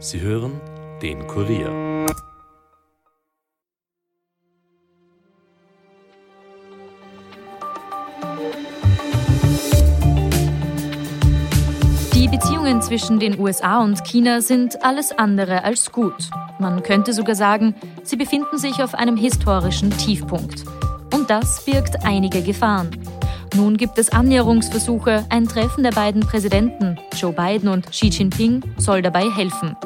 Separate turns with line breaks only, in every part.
Sie hören den Kurier.
Die Beziehungen zwischen den USA und China sind alles andere als gut. Man könnte sogar sagen, sie befinden sich auf einem historischen Tiefpunkt. Und das birgt einige Gefahren. Nun gibt es Annäherungsversuche. Ein Treffen der beiden Präsidenten, Joe Biden und Xi Jinping, soll dabei helfen.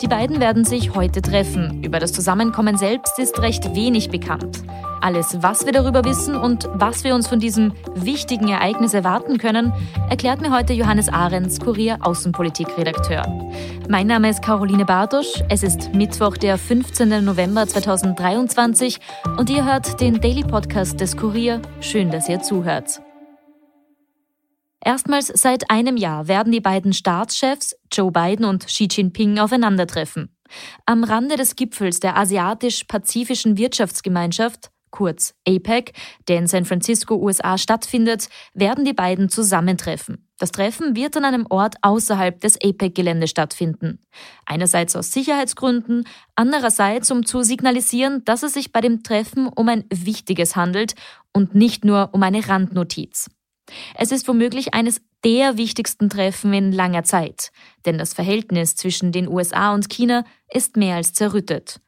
Die beiden werden sich heute treffen. Über das Zusammenkommen selbst ist recht wenig bekannt. Alles, was wir darüber wissen und was wir uns von diesem wichtigen Ereignis erwarten können, erklärt mir heute Johannes Ahrens, Kurier Außenpolitikredakteur. Mein Name ist Caroline Bartosch. Es ist Mittwoch, der 15. November 2023 und ihr hört den Daily Podcast des Kurier. Schön, dass ihr zuhört. Erstmals seit einem Jahr werden die beiden Staatschefs, Joe Biden und Xi Jinping, aufeinandertreffen. Am Rande des Gipfels der Asiatisch-Pazifischen Wirtschaftsgemeinschaft, kurz APEC, der in San Francisco, USA stattfindet, werden die beiden zusammentreffen. Das Treffen wird an einem Ort außerhalb des APEC-Geländes stattfinden. Einerseits aus Sicherheitsgründen, andererseits um zu signalisieren, dass es sich bei dem Treffen um ein wichtiges handelt und nicht nur um eine Randnotiz. Es ist womöglich eines der wichtigsten Treffen in langer Zeit, denn das Verhältnis zwischen den USA und China ist mehr als zerrüttet.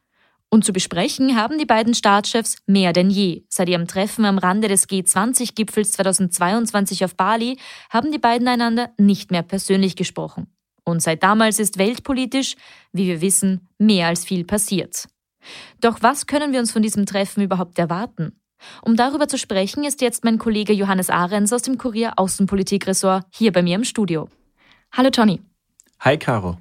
Und zu besprechen haben die beiden Staatschefs mehr denn je. Seit ihrem Treffen am Rande des G20-Gipfels 2022 auf Bali haben die beiden einander nicht mehr persönlich gesprochen. Und seit damals ist weltpolitisch, wie wir wissen, mehr als viel passiert. Doch was können wir uns von diesem Treffen überhaupt erwarten? Um darüber zu sprechen, ist jetzt mein Kollege Johannes Ahrens aus dem Kurier Außenpolitik-Ressort hier bei mir im Studio. Hallo Johnny.
Hi Caro.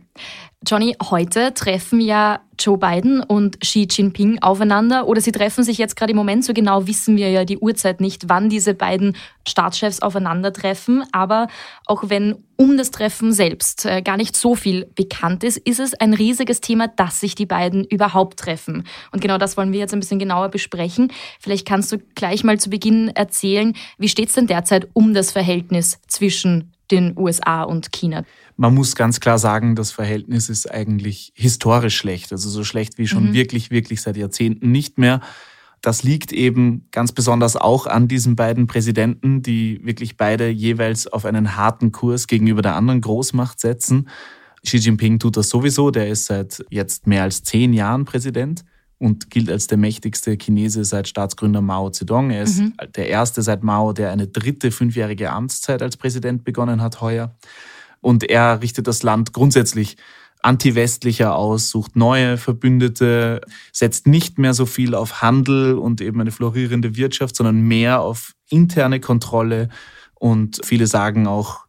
Johnny, heute treffen ja Joe Biden und Xi Jinping aufeinander oder sie treffen sich jetzt gerade im Moment, so genau wissen wir ja die Uhrzeit nicht, wann diese beiden Staatschefs aufeinandertreffen. Aber auch wenn um das Treffen selbst äh, gar nicht so viel bekannt ist, ist es ein riesiges Thema, dass sich die beiden überhaupt treffen. Und genau das wollen wir jetzt ein bisschen genauer besprechen. Vielleicht kannst du gleich mal zu Beginn erzählen, wie steht es denn derzeit um das Verhältnis zwischen den USA und China?
Man muss ganz klar sagen, das Verhältnis ist eigentlich historisch schlecht. Also so schlecht wie schon mhm. wirklich, wirklich seit Jahrzehnten nicht mehr. Das liegt eben ganz besonders auch an diesen beiden Präsidenten, die wirklich beide jeweils auf einen harten Kurs gegenüber der anderen Großmacht setzen. Xi Jinping tut das sowieso, der ist seit jetzt mehr als zehn Jahren Präsident und gilt als der mächtigste Chinese seit Staatsgründer Mao Zedong. Er ist mhm. der erste seit Mao, der eine dritte fünfjährige Amtszeit als Präsident begonnen hat heuer. Und er richtet das Land grundsätzlich anti-westlicher aus, sucht neue Verbündete, setzt nicht mehr so viel auf Handel und eben eine florierende Wirtschaft, sondern mehr auf interne Kontrolle. Und viele sagen auch,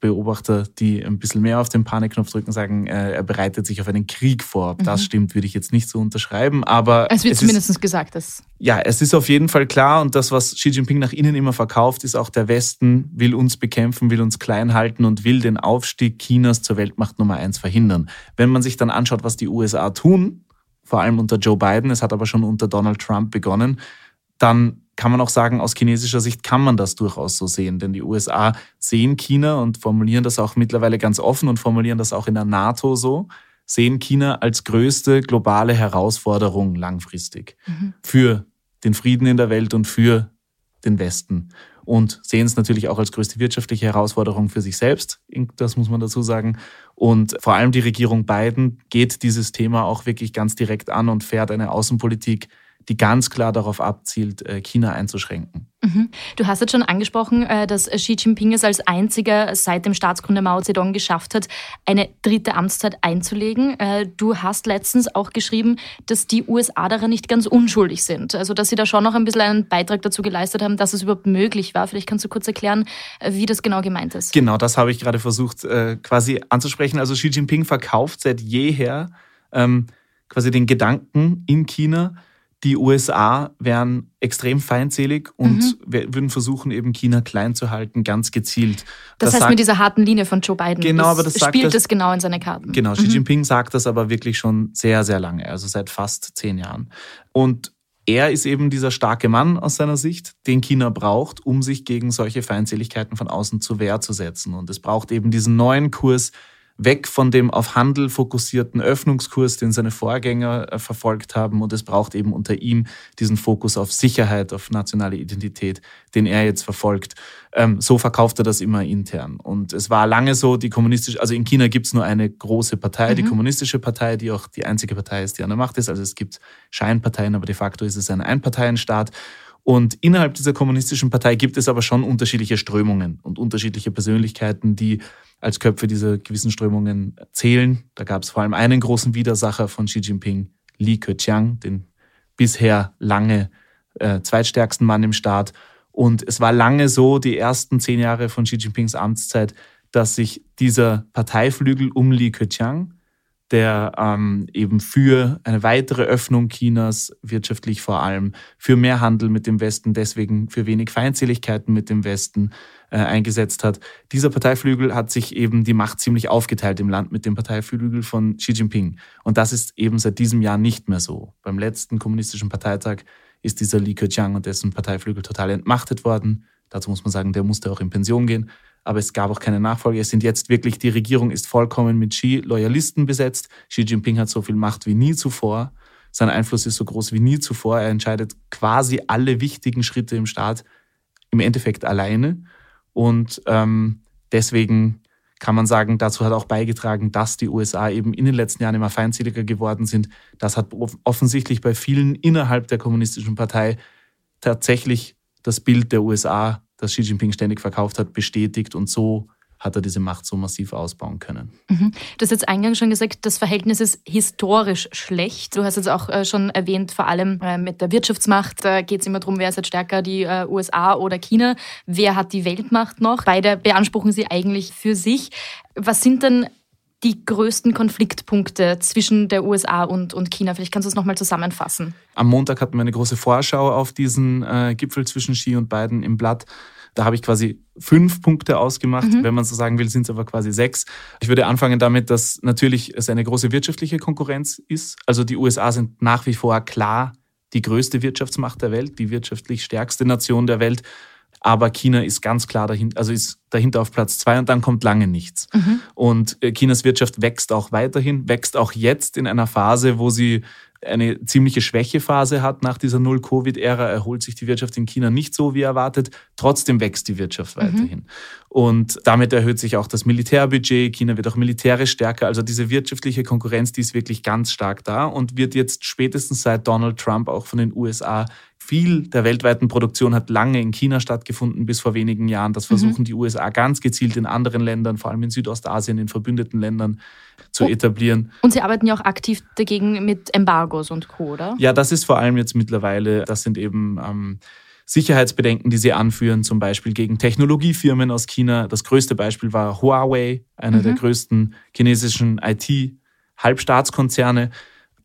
Beobachter, die ein bisschen mehr auf den Panikknopf drücken, sagen, äh, er bereitet sich auf einen Krieg vor. Ob mhm. das stimmt, würde ich jetzt nicht so unterschreiben. Aber
es wird es zumindest ist, gesagt. Dass
ja, es ist auf jeden Fall klar und das, was Xi Jinping nach innen immer verkauft, ist auch der Westen will uns bekämpfen, will uns klein halten und will den Aufstieg Chinas zur Weltmacht Nummer eins verhindern. Wenn man sich dann anschaut, was die USA tun, vor allem unter Joe Biden, es hat aber schon unter Donald Trump begonnen, dann kann man auch sagen, aus chinesischer Sicht kann man das durchaus so sehen. Denn die USA sehen China und formulieren das auch mittlerweile ganz offen und formulieren das auch in der NATO so, sehen China als größte globale Herausforderung langfristig mhm. für den Frieden in der Welt und für den Westen. Und sehen es natürlich auch als größte wirtschaftliche Herausforderung für sich selbst, das muss man dazu sagen. Und vor allem die Regierung Biden geht dieses Thema auch wirklich ganz direkt an und fährt eine Außenpolitik, die ganz klar darauf abzielt, äh, China einzuschränken.
Mhm. Du hast jetzt schon angesprochen, äh, dass Xi Jinping es als einziger seit dem Staatsgründer Mao Zedong geschafft hat, eine dritte Amtszeit einzulegen. Äh, du hast letztens auch geschrieben, dass die USA daran nicht ganz unschuldig sind. Also, dass sie da schon noch ein bisschen einen Beitrag dazu geleistet haben, dass es überhaupt möglich war. Vielleicht kannst du kurz erklären, wie das genau gemeint ist.
Genau, das habe ich gerade versucht quasi anzusprechen. Also, Xi Jinping verkauft seit jeher ähm, quasi den Gedanken in China, die USA wären extrem feindselig und mhm. würden versuchen, eben China klein zu halten, ganz gezielt.
Das, das heißt sagt, mit dieser harten Linie von Joe Biden.
Genau, aber das
spielt
das,
das genau in seine Karten.
Genau, Xi mhm. Jinping sagt das aber wirklich schon sehr, sehr lange, also seit fast zehn Jahren. Und er ist eben dieser starke Mann aus seiner Sicht, den China braucht, um sich gegen solche Feindseligkeiten von außen zur Wehr zu setzen. Und es braucht eben diesen neuen Kurs weg von dem auf Handel fokussierten Öffnungskurs, den seine Vorgänger äh, verfolgt haben. Und es braucht eben unter ihm diesen Fokus auf Sicherheit, auf nationale Identität, den er jetzt verfolgt. Ähm, so verkauft er das immer intern. Und es war lange so, die kommunistische, also in China gibt es nur eine große Partei, mhm. die kommunistische Partei, die auch die einzige Partei ist, die an der Macht ist. Also es gibt Scheinparteien, aber de facto ist es ein Einparteienstaat. Und innerhalb dieser kommunistischen Partei gibt es aber schon unterschiedliche Strömungen und unterschiedliche Persönlichkeiten, die als Köpfe dieser gewissen Strömungen zählen. Da gab es vor allem einen großen Widersacher von Xi Jinping, Li Keqiang, den bisher lange äh, zweitstärksten Mann im Staat. Und es war lange so, die ersten zehn Jahre von Xi Jinpings Amtszeit, dass sich dieser Parteiflügel um Li Keqiang der ähm, eben für eine weitere Öffnung Chinas, wirtschaftlich vor allem, für mehr Handel mit dem Westen, deswegen für wenig Feindseligkeiten mit dem Westen äh, eingesetzt hat. Dieser Parteiflügel hat sich eben die Macht ziemlich aufgeteilt im Land mit dem Parteiflügel von Xi Jinping. Und das ist eben seit diesem Jahr nicht mehr so. Beim letzten kommunistischen Parteitag ist dieser Li Keqiang und dessen Parteiflügel total entmachtet worden. Dazu muss man sagen, der musste auch in Pension gehen aber es gab auch keine Nachfolge. Es sind jetzt wirklich, die Regierung ist vollkommen mit Xi-Loyalisten besetzt. Xi Jinping hat so viel Macht wie nie zuvor. Sein Einfluss ist so groß wie nie zuvor. Er entscheidet quasi alle wichtigen Schritte im Staat im Endeffekt alleine. Und ähm, deswegen kann man sagen, dazu hat auch beigetragen, dass die USA eben in den letzten Jahren immer feindseliger geworden sind. Das hat offensichtlich bei vielen innerhalb der kommunistischen Partei tatsächlich das Bild der USA das Xi Jinping ständig verkauft hat, bestätigt und so hat er diese Macht so massiv ausbauen können.
Mhm. Du hast jetzt eingangs schon gesagt, das Verhältnis ist historisch schlecht. Du hast jetzt auch äh, schon erwähnt, vor allem äh, mit der Wirtschaftsmacht, geht es immer darum, wer ist jetzt stärker, die äh, USA oder China, wer hat die Weltmacht noch. Beide beanspruchen sie eigentlich für sich. Was sind denn die größten Konfliktpunkte zwischen der USA und, und China? Vielleicht kannst du es nochmal zusammenfassen.
Am Montag hatten wir eine große Vorschau auf diesen äh, Gipfel zwischen Xi und Biden im Blatt. Da habe ich quasi fünf Punkte ausgemacht. Mhm. Wenn man so sagen will, sind es aber quasi sechs. Ich würde anfangen damit, dass natürlich es eine große wirtschaftliche Konkurrenz ist. Also die USA sind nach wie vor klar die größte Wirtschaftsmacht der Welt, die wirtschaftlich stärkste Nation der Welt. Aber China ist ganz klar dahinter, also ist dahinter auf Platz zwei und dann kommt lange nichts. Mhm. Und äh, Chinas Wirtschaft wächst auch weiterhin, wächst auch jetzt in einer Phase, wo sie eine ziemliche Schwächephase hat nach dieser Null-Covid-Ära, erholt sich die Wirtschaft in China nicht so wie erwartet. Trotzdem wächst die Wirtschaft mhm. weiterhin. Mhm. Und damit erhöht sich auch das Militärbudget. China wird auch militärisch stärker. Also diese wirtschaftliche Konkurrenz, die ist wirklich ganz stark da und wird jetzt spätestens seit Donald Trump auch von den USA viel der weltweiten Produktion hat lange in China stattgefunden, bis vor wenigen Jahren. Das mhm. versuchen mhm. die USA ganz gezielt in anderen Ländern, vor allem in Südostasien, in verbündeten Ländern zu oh. etablieren.
Und Sie arbeiten ja auch aktiv dagegen mit Embargos und Co., oder?
Ja, das ist vor allem jetzt mittlerweile, das sind eben ähm, Sicherheitsbedenken, die sie anführen, zum Beispiel gegen Technologiefirmen aus China. Das größte Beispiel war Huawei, einer mhm. der größten chinesischen IT-Halbstaatskonzerne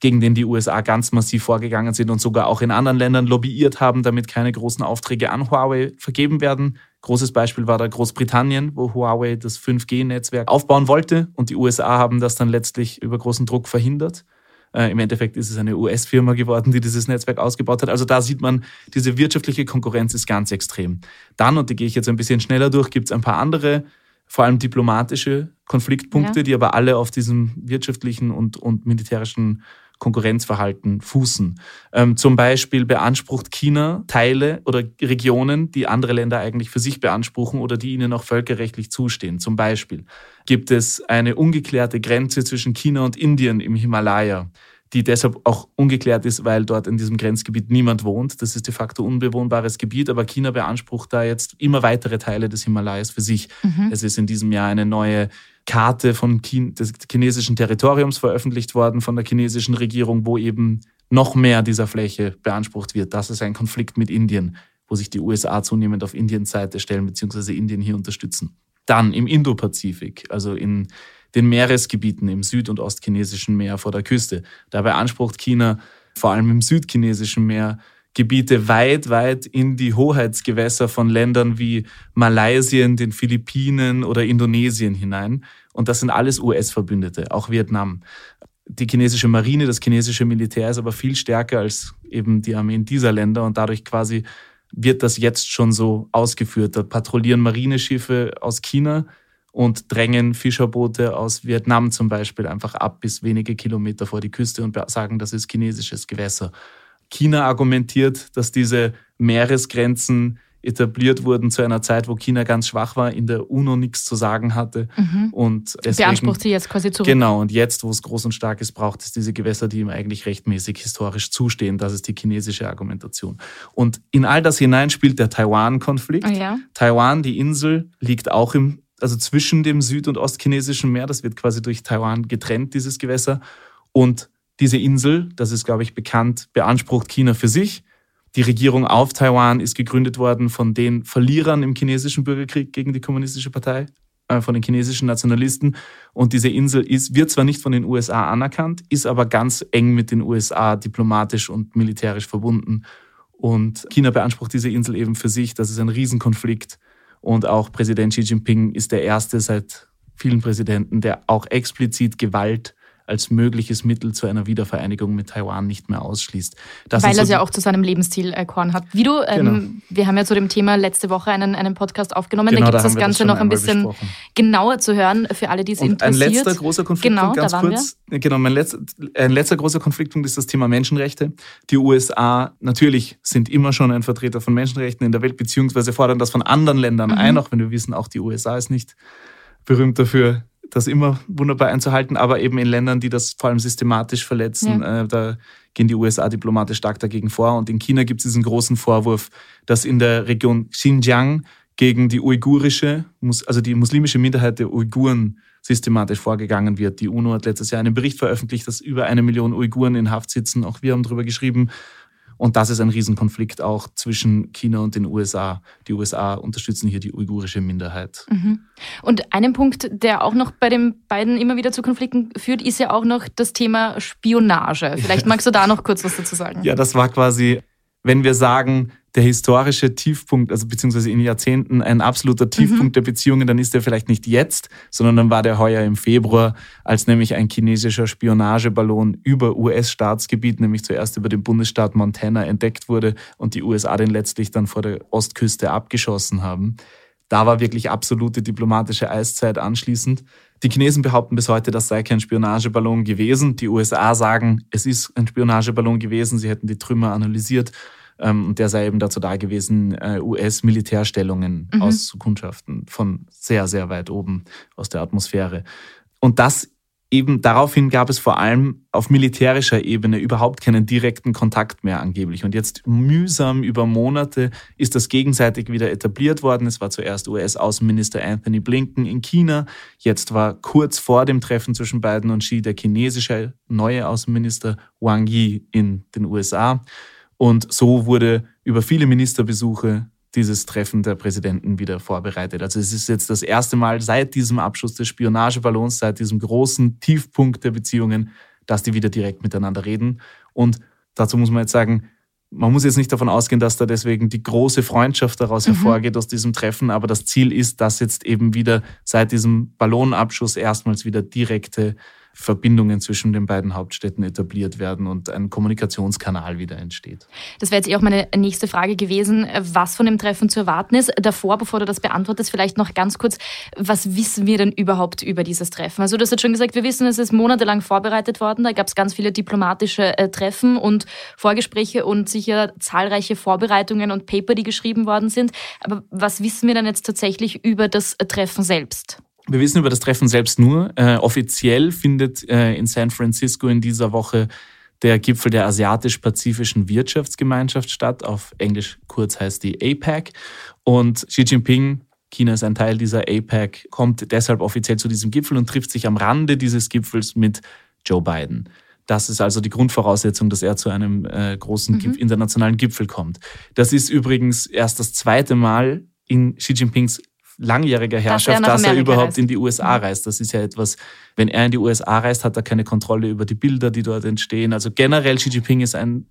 gegen den die USA ganz massiv vorgegangen sind und sogar auch in anderen Ländern lobbyiert haben, damit keine großen Aufträge an Huawei vergeben werden. Großes Beispiel war da Großbritannien, wo Huawei das 5G-Netzwerk aufbauen wollte und die USA haben das dann letztlich über großen Druck verhindert. Äh, Im Endeffekt ist es eine US-Firma geworden, die dieses Netzwerk ausgebaut hat. Also da sieht man, diese wirtschaftliche Konkurrenz ist ganz extrem. Dann, und die gehe ich jetzt ein bisschen schneller durch, gibt es ein paar andere vor allem diplomatische Konfliktpunkte, ja. die aber alle auf diesem wirtschaftlichen und, und militärischen Konkurrenzverhalten fußen. Ähm, zum Beispiel beansprucht China Teile oder Regionen, die andere Länder eigentlich für sich beanspruchen oder die ihnen auch völkerrechtlich zustehen. Zum Beispiel gibt es eine ungeklärte Grenze zwischen China und Indien im Himalaya die deshalb auch ungeklärt ist, weil dort in diesem Grenzgebiet niemand wohnt. Das ist de facto unbewohnbares Gebiet, aber China beansprucht da jetzt immer weitere Teile des Himalayas für sich. Mhm. Es ist in diesem Jahr eine neue Karte von Chine des chinesischen Territoriums veröffentlicht worden von der chinesischen Regierung, wo eben noch mehr dieser Fläche beansprucht wird. Das ist ein Konflikt mit Indien, wo sich die USA zunehmend auf Indiens Seite stellen bzw. Indien hier unterstützen. Dann im Indopazifik, also in den Meeresgebieten im süd- und ostchinesischen Meer vor der Küste. Da beansprucht China vor allem im südchinesischen Meer Gebiete weit, weit in die Hoheitsgewässer von Ländern wie Malaysia, den Philippinen oder Indonesien hinein. Und das sind alles US-Verbündete, auch Vietnam. Die chinesische Marine, das chinesische Militär ist aber viel stärker als eben die Armeen dieser Länder und dadurch quasi wird das jetzt schon so ausgeführt. Da patrouillieren Marineschiffe aus China und drängen Fischerboote aus Vietnam zum Beispiel einfach ab bis wenige Kilometer vor die Küste und sagen, das ist chinesisches Gewässer. China argumentiert, dass diese Meeresgrenzen etabliert wurden zu einer Zeit, wo China ganz schwach war, in der UNO nichts zu sagen hatte. Mhm. Und
deswegen, Beansprucht sie jetzt quasi zurück.
Genau, und jetzt, wo es groß und stark ist, braucht es diese Gewässer, die ihm eigentlich rechtmäßig historisch zustehen. Das ist die chinesische Argumentation. Und in all das hinein spielt der Taiwan-Konflikt.
Oh ja.
Taiwan, die Insel, liegt auch im, also zwischen dem süd- und ostchinesischen Meer. Das wird quasi durch Taiwan getrennt, dieses Gewässer. Und diese Insel, das ist, glaube ich, bekannt, beansprucht China für sich. Die Regierung auf Taiwan ist gegründet worden von den Verlierern im chinesischen Bürgerkrieg gegen die kommunistische Partei, äh, von den chinesischen Nationalisten. Und diese Insel ist, wird zwar nicht von den USA anerkannt, ist aber ganz eng mit den USA diplomatisch und militärisch verbunden. Und China beansprucht diese Insel eben für sich. Das ist ein Riesenkonflikt. Und auch Präsident Xi Jinping ist der erste seit vielen Präsidenten, der auch explizit Gewalt als mögliches Mittel zu einer Wiedervereinigung mit Taiwan nicht mehr ausschließt.
Das Weil er es ja auch zu seinem Lebensstil erkoren hat. Wie du, ähm, genau. wir haben ja zu dem Thema letzte Woche einen, einen Podcast aufgenommen, genau, da gibt es da das Ganze das noch ein bisschen besprochen. genauer zu hören für alle, die es interessiert.
Ein letzter großer Konfliktpunkt, genau, ganz kurz. Wir. Genau, mein letzter, ein letzter großer Konfliktpunkt ist das Thema Menschenrechte. Die USA natürlich sind immer schon ein Vertreter von Menschenrechten in der Welt, beziehungsweise fordern das von anderen Ländern mhm. ein, auch wenn wir wissen, auch die USA ist nicht berühmt dafür, das immer wunderbar einzuhalten, aber eben in Ländern, die das vor allem systematisch verletzen, ja. äh, da gehen die USA diplomatisch stark dagegen vor. Und in China gibt es diesen großen Vorwurf, dass in der Region Xinjiang gegen die uigurische, also die muslimische Minderheit der Uiguren systematisch vorgegangen wird. Die UNO hat letztes Jahr einen Bericht veröffentlicht, dass über eine Million Uiguren in Haft sitzen. Auch wir haben darüber geschrieben. Und das ist ein Riesenkonflikt auch zwischen China und den USA. Die USA unterstützen hier die uigurische Minderheit.
Mhm. Und einen Punkt, der auch noch bei den beiden immer wieder zu Konflikten führt, ist ja auch noch das Thema Spionage. Vielleicht magst du da noch kurz was dazu sagen.
Ja, das war quasi, wenn wir sagen, der historische Tiefpunkt, also beziehungsweise in Jahrzehnten ein absoluter Tiefpunkt mhm. der Beziehungen, dann ist der vielleicht nicht jetzt, sondern dann war der heuer im Februar, als nämlich ein chinesischer Spionageballon über US-Staatsgebiet, nämlich zuerst über den Bundesstaat Montana entdeckt wurde und die USA den letztlich dann vor der Ostküste abgeschossen haben. Da war wirklich absolute diplomatische Eiszeit anschließend. Die Chinesen behaupten bis heute, das sei kein Spionageballon gewesen. Die USA sagen, es ist ein Spionageballon gewesen. Sie hätten die Trümmer analysiert und der sei eben dazu da gewesen, äh, US-Militärstellungen mhm. auszukundschaften von sehr, sehr weit oben aus der Atmosphäre. Und das eben daraufhin gab es vor allem auf militärischer Ebene überhaupt keinen direkten Kontakt mehr angeblich. Und jetzt mühsam über Monate ist das gegenseitig wieder etabliert worden. Es war zuerst US-Außenminister Anthony Blinken in China. Jetzt war kurz vor dem Treffen zwischen Biden und Xi der chinesische neue Außenminister Wang Yi in den USA. Und so wurde über viele Ministerbesuche dieses Treffen der Präsidenten wieder vorbereitet. Also es ist jetzt das erste Mal seit diesem Abschuss des Spionageballons, seit diesem großen Tiefpunkt der Beziehungen, dass die wieder direkt miteinander reden. Und dazu muss man jetzt sagen, man muss jetzt nicht davon ausgehen, dass da deswegen die große Freundschaft daraus mhm. hervorgeht aus diesem Treffen, aber das Ziel ist, dass jetzt eben wieder seit diesem Ballonabschuss erstmals wieder direkte Verbindungen zwischen den beiden Hauptstädten etabliert werden und ein Kommunikationskanal wieder entsteht.
Das wäre jetzt eh auch meine nächste Frage gewesen, was von dem Treffen zu erwarten ist. Davor, bevor du das beantwortest, vielleicht noch ganz kurz, was wissen wir denn überhaupt über dieses Treffen? Also du hast jetzt schon gesagt, wir wissen, es ist monatelang vorbereitet worden. Da gab es ganz viele diplomatische äh, Treffen und Vorgespräche und sicher zahlreiche Vorbereitungen und Paper, die geschrieben worden sind. Aber was wissen wir denn jetzt tatsächlich über das Treffen selbst?
Wir wissen über das Treffen selbst nur. Äh, offiziell findet äh, in San Francisco in dieser Woche der Gipfel der Asiatisch-Pazifischen Wirtschaftsgemeinschaft statt. Auf Englisch kurz heißt die APEC. Und Xi Jinping, China ist ein Teil dieser APEC, kommt deshalb offiziell zu diesem Gipfel und trifft sich am Rande dieses Gipfels mit Joe Biden. Das ist also die Grundvoraussetzung, dass er zu einem äh, großen mhm. internationalen Gipfel kommt. Das ist übrigens erst das zweite Mal in Xi Jinpings langjähriger Herrschaft, dass er, dass er überhaupt reist. in die USA reist. Das ist ja etwas, wenn er in die USA reist, hat er keine Kontrolle über die Bilder, die dort entstehen. Also generell Xi Jinping ist ein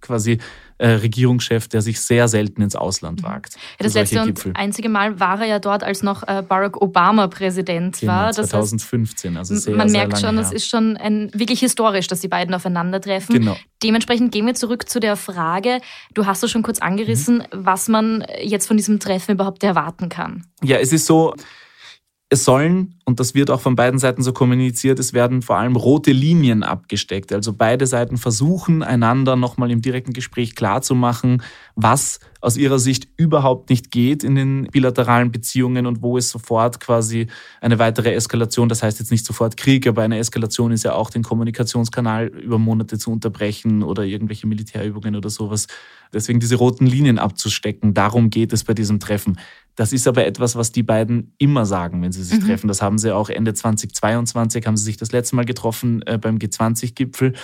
quasi äh, Regierungschef, der sich sehr selten ins Ausland mhm. wagt. Ja,
das letzte und einzige Mal war er ja dort, als noch äh, Barack Obama Präsident
genau,
war.
Das 2015, heißt, also sehr,
Man
sehr
merkt schon, es ist schon ein, wirklich historisch, dass die beiden aufeinandertreffen. Genau. Dementsprechend gehen wir zurück zu der Frage, du hast es schon kurz angerissen, mhm. was man jetzt von diesem Treffen überhaupt erwarten kann.
Ja, es ist so, es sollen, und das wird auch von beiden Seiten so kommuniziert, es werden vor allem rote Linien abgesteckt. Also beide Seiten versuchen einander nochmal im direkten Gespräch klarzumachen, was aus ihrer Sicht überhaupt nicht geht in den bilateralen Beziehungen und wo es sofort quasi eine weitere Eskalation, das heißt jetzt nicht sofort Krieg, aber eine Eskalation ist ja auch den Kommunikationskanal über Monate zu unterbrechen oder irgendwelche Militärübungen oder sowas. Deswegen diese roten Linien abzustecken, darum geht es bei diesem Treffen. Das ist aber etwas, was die beiden immer sagen, wenn sie sich mhm. treffen. Das haben sie auch Ende 2022, haben sie sich das letzte Mal getroffen äh, beim G20-Gipfel.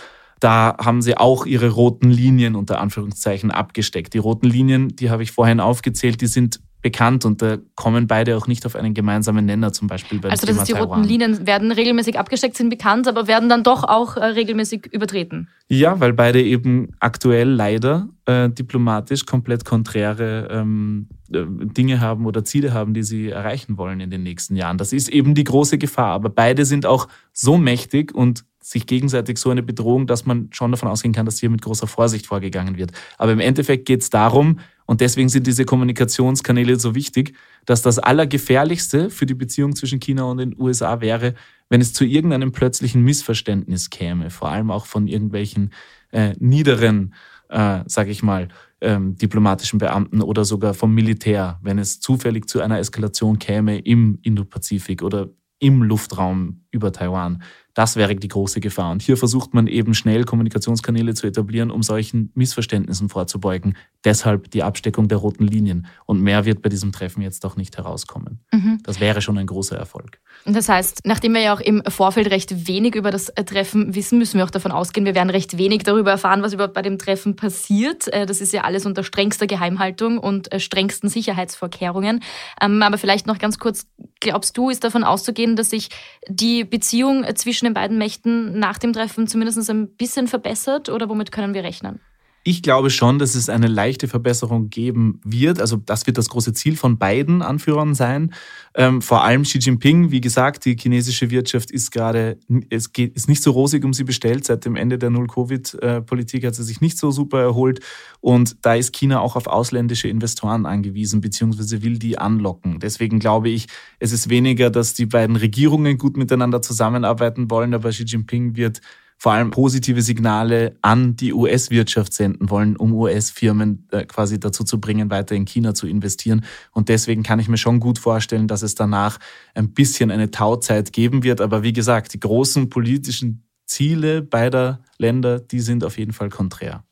Da haben sie auch ihre roten Linien unter Anführungszeichen abgesteckt. Die roten Linien, die habe ich vorhin aufgezählt, die sind bekannt und da kommen beide auch nicht auf einen gemeinsamen Nenner, zum Beispiel bei
Also das heißt, die Taiwan. roten Linien werden regelmäßig abgesteckt, sind bekannt, aber werden dann doch auch äh, regelmäßig übertreten.
Ja, weil beide eben aktuell leider äh, diplomatisch komplett konträre ähm, äh, Dinge haben oder Ziele haben, die sie erreichen wollen in den nächsten Jahren. Das ist eben die große Gefahr. Aber beide sind auch so mächtig und sich gegenseitig so eine Bedrohung, dass man schon davon ausgehen kann, dass hier mit großer Vorsicht vorgegangen wird. Aber im Endeffekt geht es darum, und deswegen sind diese Kommunikationskanäle so wichtig, dass das Allergefährlichste für die Beziehung zwischen China und den USA wäre, wenn es zu irgendeinem plötzlichen Missverständnis käme, vor allem auch von irgendwelchen äh, niederen, äh, sage ich mal, ähm, diplomatischen Beamten oder sogar vom Militär, wenn es zufällig zu einer Eskalation käme im Indopazifik oder im Luftraum über Taiwan. Das wäre die große Gefahr. Und hier versucht man eben schnell Kommunikationskanäle zu etablieren, um solchen Missverständnissen vorzubeugen. Deshalb die Absteckung der roten Linien. Und mehr wird bei diesem Treffen jetzt auch nicht herauskommen. Mhm. Das wäre schon ein großer Erfolg.
Das heißt, nachdem wir ja auch im Vorfeld recht wenig über das Treffen wissen, müssen wir auch davon ausgehen, wir werden recht wenig darüber erfahren, was überhaupt bei dem Treffen passiert. Äh, das ist ja alles unter strengster Geheimhaltung und äh, strengsten Sicherheitsvorkehrungen. Ähm, aber vielleicht noch ganz kurz, glaubst du, ist davon auszugehen, dass sich die Beziehung zwischen zwischen den beiden Mächten nach dem Treffen zumindest ein bisschen verbessert oder womit können wir rechnen?
Ich glaube schon, dass es eine leichte Verbesserung geben wird. Also das wird das große Ziel von beiden Anführern sein. Ähm, vor allem Xi Jinping, wie gesagt, die chinesische Wirtschaft ist gerade, es geht, ist nicht so rosig um sie bestellt. Seit dem Ende der Null-Covid-Politik hat sie sich nicht so super erholt. Und da ist China auch auf ausländische Investoren angewiesen, beziehungsweise will die anlocken. Deswegen glaube ich, es ist weniger, dass die beiden Regierungen gut miteinander zusammenarbeiten wollen, aber Xi Jinping wird vor allem positive Signale an die US-Wirtschaft senden wollen, um US-Firmen äh, quasi dazu zu bringen, weiter in China zu investieren. Und deswegen kann ich mir schon gut vorstellen, dass es danach ein bisschen eine Tauzeit geben wird. Aber wie gesagt, die großen politischen Ziele beider Länder, die sind auf jeden Fall konträr.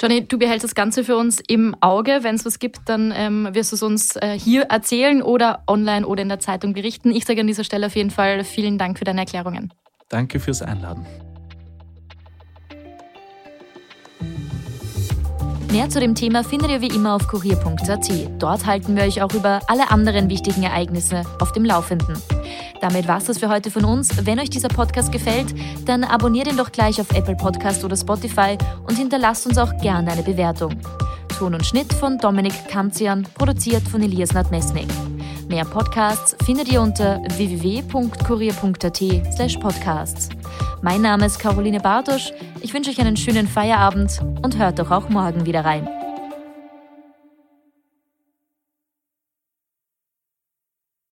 Johnny, du behältst das Ganze für uns im Auge. Wenn es was gibt, dann ähm, wirst du es uns äh, hier erzählen oder online oder in der Zeitung berichten. Ich sage an dieser Stelle auf jeden Fall vielen Dank für deine Erklärungen.
Danke fürs Einladen.
Mehr zu dem Thema findet ihr wie immer auf kurier.at. Dort halten wir euch auch über alle anderen wichtigen Ereignisse auf dem Laufenden. Damit war es das für heute von uns. Wenn euch dieser Podcast gefällt, dann abonniert ihn doch gleich auf Apple Podcast oder Spotify und hinterlasst uns auch gerne eine Bewertung. Ton und Schnitt von Dominik Kanzian, produziert von Elias Nadmesnik. Mehr Podcasts findet ihr unter www.kurier.at slash podcasts. Mein Name ist Caroline Bartosch. Ich wünsche euch einen schönen Feierabend und hört doch auch morgen wieder rein.